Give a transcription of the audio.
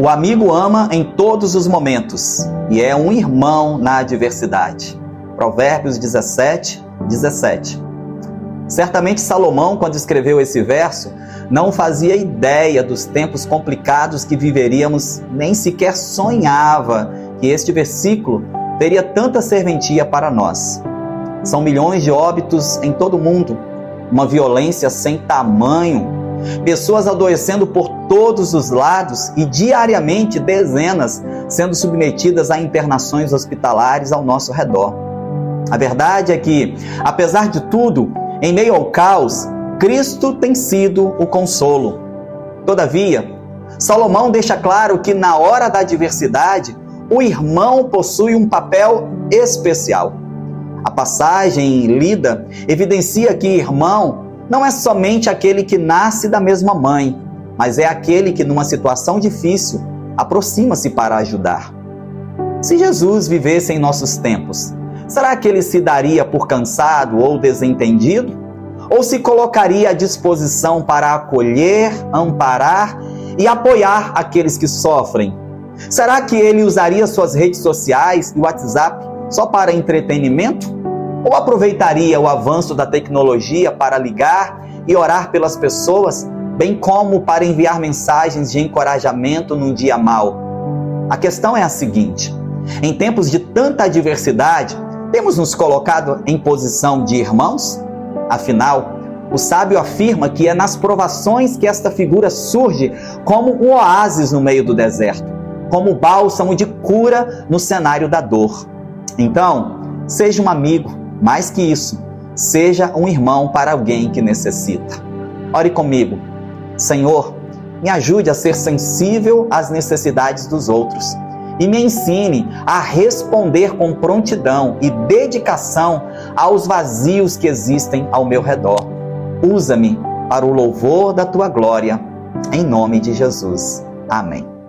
O amigo ama em todos os momentos e é um irmão na adversidade. Provérbios 17, 17. Certamente Salomão, quando escreveu esse verso, não fazia ideia dos tempos complicados que viveríamos, nem sequer sonhava que este versículo teria tanta serventia para nós. São milhões de óbitos em todo o mundo, uma violência sem tamanho, pessoas adoecendo por todos os lados e diariamente dezenas sendo submetidas a internações hospitalares ao nosso redor. A verdade é que, apesar de tudo, em meio ao caos, Cristo tem sido o consolo. Todavia, Salomão deixa claro que na hora da adversidade, o irmão possui um papel especial. A passagem lida evidencia que irmão não é somente aquele que nasce da mesma mãe, mas é aquele que, numa situação difícil, aproxima-se para ajudar. Se Jesus vivesse em nossos tempos, será que ele se daria por cansado ou desentendido? Ou se colocaria à disposição para acolher, amparar e apoiar aqueles que sofrem? Será que ele usaria suas redes sociais e WhatsApp só para entretenimento? Ou aproveitaria o avanço da tecnologia para ligar e orar pelas pessoas, bem como para enviar mensagens de encorajamento num dia mau? A questão é a seguinte: em tempos de tanta adversidade, temos nos colocado em posição de irmãos? Afinal, o sábio afirma que é nas provações que esta figura surge como um oásis no meio do deserto, como bálsamo de cura no cenário da dor. Então, seja um amigo, mais que isso, seja um irmão para alguém que necessita. Ore comigo. Senhor, me ajude a ser sensível às necessidades dos outros e me ensine a responder com prontidão e dedicação aos vazios que existem ao meu redor. Usa-me para o louvor da tua glória, em nome de Jesus. Amém.